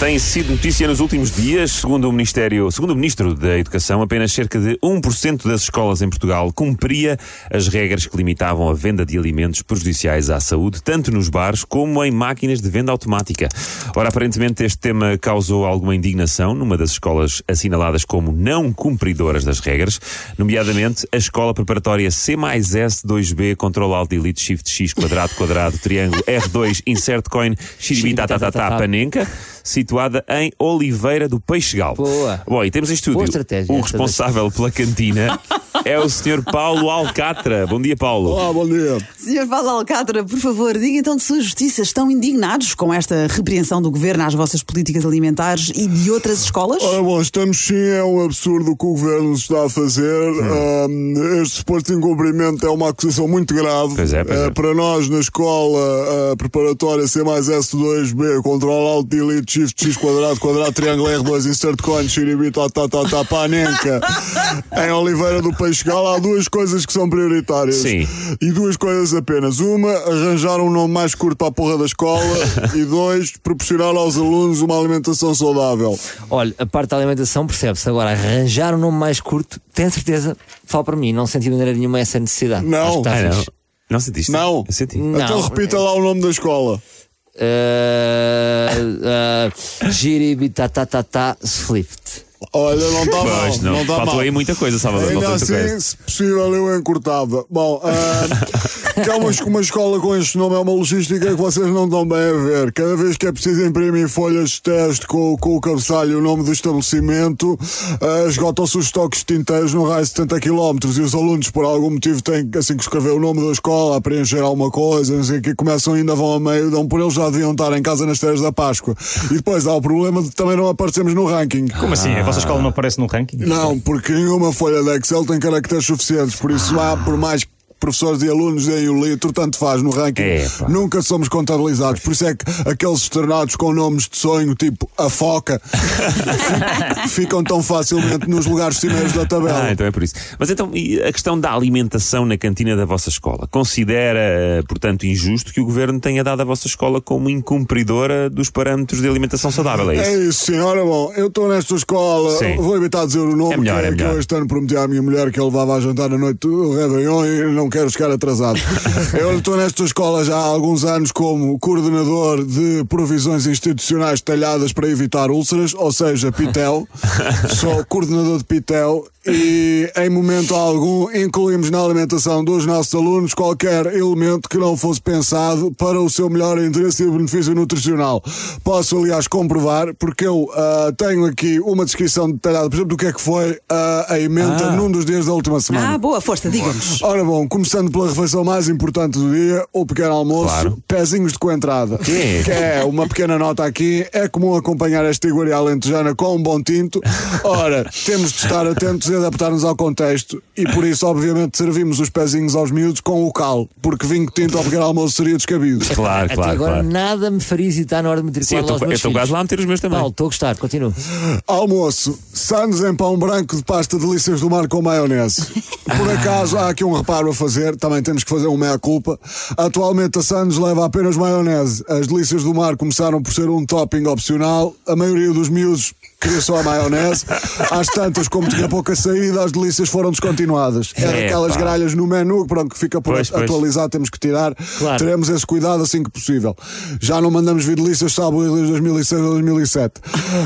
Tem sido notícia nos últimos dias, segundo o Ministério, segundo o Ministro da Educação, apenas cerca de 1% das escolas em Portugal cumpria as regras que limitavam a venda de alimentos prejudiciais à saúde, tanto nos bares como em máquinas de venda automática. Ora, aparentemente este tema causou alguma indignação numa das escolas assinaladas como não cumpridoras das regras, nomeadamente a Escola Preparatória C mais S 2B Control Alt Delete Shift X quadrado quadrado triângulo R2 Insert Coin Xiribitatata Panenca situada em Oliveira do Peixegal. Boa. Bom, e temos em estúdio Boa estratégia o responsável pela cantina é o Sr. Paulo Alcatra. Bom dia, Paulo. Olá, bom dia. Senhor Paulo Alcântara, por favor, diga então de sua justiça. Estão indignados com esta repreensão do governo às vossas políticas alimentares e de outras escolas? Ora bom, estamos sim, é um absurdo o que o governo está a fazer. Hum. Um, este suposto incumprimento é uma acusação muito grave. Pois é, pois é. Uh, para nós, na escola uh, preparatória C mais S2B, Control Alt Delete Shift X quadrado quadrado triângulo R2 Insert Coin Xiribi tá tá tá tá panenca em Oliveira do Peixegal há duas coisas que são prioritárias. Sim. E duas coisas apenas. Uma, arranjar um nome mais curto para a porra da escola e dois, proporcionar aos alunos uma alimentação saudável. Olha, a parte da alimentação percebe-se. Agora, arranjar um nome mais curto, tenho certeza, fala para mim, não senti de maneira nenhuma essa necessidade. Não. Ah, não. Não sentiste? Não. Eu senti. Não. Então repita lá o nome da escola. Uh, uh, Giribitatata Slift. Olha, não está mal. Não. Não está Faltou mal. aí muita coisa, Salvador. Ainda assim, coisa. se possível, eu encurtava. Bom, ah, que é uma, uma escola com este nome, é uma logística que vocês não estão bem a ver. Cada vez que é preciso imprimir folhas de teste com, com o cabeçalho e o nome do estabelecimento, ah, esgotam-se os estoques de tinteiros no raio de 70 km e os alunos, por algum motivo, têm assim que escrever o nome da escola, a preencher alguma coisa, não sei o que, começam ainda vão a meio, dão por eles já deviam estar em casa nas férias da Páscoa. E depois há o problema de também não aparecermos no ranking. Como assim? A vossa escola não aparece no ranking? Não, porque nenhuma folha de Excel tem caracteres suficientes, por isso há, por mais que professores e alunos deem o litro, tanto faz no ranking, Epá. nunca somos contabilizados. Por isso é que aqueles externados com nomes de sonho, tipo a foca, ficam tão facilmente nos lugares cimeiros da tabela. Ah, então é por isso. Mas então, e a questão da alimentação na cantina da vossa escola? Considera, eh, portanto, injusto que o governo tenha dado a vossa escola como incumpridora dos parâmetros de alimentação saudável? É É isso? isso, senhora. Bom, eu estou nesta escola, Sim. vou evitar dizer o nome, É melhor, que, é que melhor. eu este ano prometi à minha mulher que eu levava a jantar na noite do Réveillon e não quero chegar atrasado. eu estou nesta escola já há alguns anos como coordenador de provisões institucionais talhadas para evitar úlceras, ou seja, Pitel. Sou coordenador de Pitel e em momento algum incluímos na alimentação dos nossos alunos qualquer elemento que não fosse pensado para o seu melhor interesse e benefício nutricional. Posso, aliás, comprovar, porque eu ah, tenho aqui uma descrição detalhada, por exemplo, do que é que foi ah, a emenda num dos dias da última semana. Ah, boa, força, diga-nos. Ora bom, começando pela refeição mais importante do dia, o pequeno almoço, Claro. pezinhos de coentrada. Quê? Que é uma pequena nota aqui, é comum acompanhar esta iguaria alentejana com um bom tinto. Ora, temos de estar atentos e adaptar-nos ao contexto e por isso, obviamente, servimos os pezinhos aos miúdos com o cal, porque vinho tinto ao pequeno almoço seria descabido. Claro, Até claro, agora claro. nada me faria hesitar na hora de Sim, eu matricular estou eu meus estou filhos. quase lá a meter os meus também. Paulo, estou a gostar, continua. Almoço, sanos em pão branco de pasta delícias do mar com maionese. Por acaso, há aqui um reparo a fazer, também temos que fazer um meia-culpa. Atualmente a Sanos leva apenas maionese. As delícias do mar começaram por ser um topping opcional. A maioria dos miúdos queria só a maionese. Às tantas, como tinha pouca saída, as delícias foram descontinuadas. Era Epá. aquelas gralhas no menu, pronto, que fica por Pois, pois. atualizar, temos que tirar. Claro. Teremos esse cuidado assim que possível. Já não mandamos vir delícias, sabe, desde 2006 a 2007.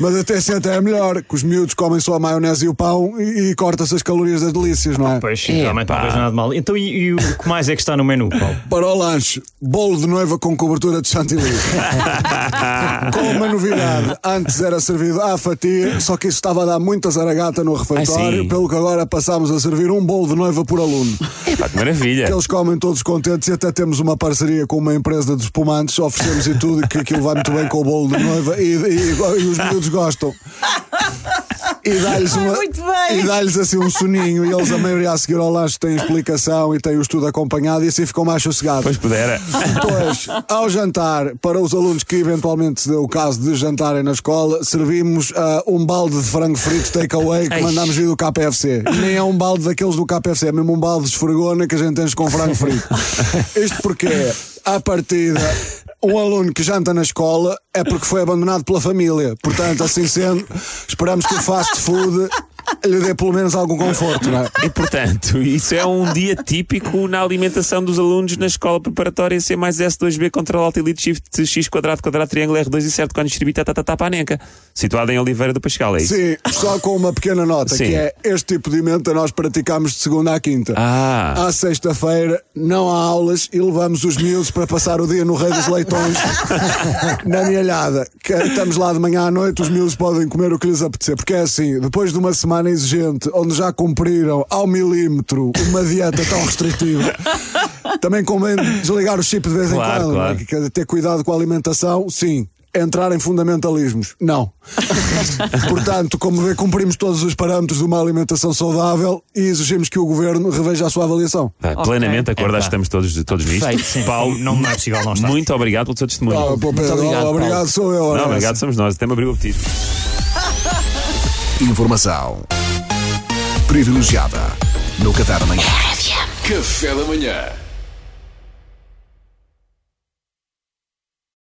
Mas até até é melhor, que os miúdos comem só a maionese e o pão e, e corta-se as calorias das delícias, não é? Pois, realmente não vejo nada de mal. Então, e, e o que mais é que está no menu, Paulo? Para o lanche, bolo de noiva com cobertura de chantilly. com uma novidade, antes era servido à fatia, só que isso estava a dar muita zaragata no refeitório, pelo que agora passámos a servir um bolo de noiva por aluno. Epá, que maravilha. Que eles comem todos contentes e até temos uma parceria com uma empresa de espumantes, oferecemos e tudo, que aquilo vai muito bem com o bolo de noiva e, e- e os miúdos gostam. e dá-lhes uma- e dá-lhes assim um soninho e eles a maioria a seguir ao lanche têm explicação e têm o estudo acompanhado e assim ficam mais sossegados. Pois pudera. Depois, ao jantar, para os alunos que eventualmente se deu o caso de jantarem na escola, servimos ah, um balde de frango frito takeaway que mandámos vir do KPFC. Nem é um balde daqueles do KPFC, é mesmo um balde de esfregona que a gente enche com frango frito. Isto porque, à partida, um aluno que janta na escola é porque foi abandonado pela família. Portanto, assim sendo, esperamos que o fast food lhe dê pelo menos algum conforto, não é? E portanto, isso é um dia típico na alimentação dos alunos na escola preparatória C mais S2B Control Alt Elite Shift X quadrado quadrado triângulo R2 e certo quando distribui tatatá paneca. Situado em Oliveira do Pascal, é isso? Sim, só com uma pequena nota, Sim. que é este tipo de emenda nós praticamos de segunda à quinta. Ah. À sexta-feira não há aulas e levamos os miúdos para passar o dia no Rei dos Leitões na Mialhada. Estamos lá de manhã à noite, os miúdos podem comer o que lhes apetecer. Porque é assim, depois de uma semana exigente, onde já cumpriram ao milímetro uma dieta tão restritiva, também convém desligar o chip de vez Claro, em quando. é? claro. Dizer, ter cuidado com a alimentação, sim. Entrar em fundamentalismos, não. Portanto, como vê, cumprimos todos os parâmetros de uma alimentação saudável e exigimos que o governo reveja a sua avaliação. Pá, Plenamente de acordo, acho que estamos todos, todos nisto. Sim. Paulo, Não, não é possível não estar. muito obrigado pelo seu testemunho. Ah, pô, Pedro, obrigado, obrigado, Paulo. sou eu. Não, obrigado, somos nós. Até me abriu o apetite. Informação privilegiada no Café da Manhã. Café da manhã.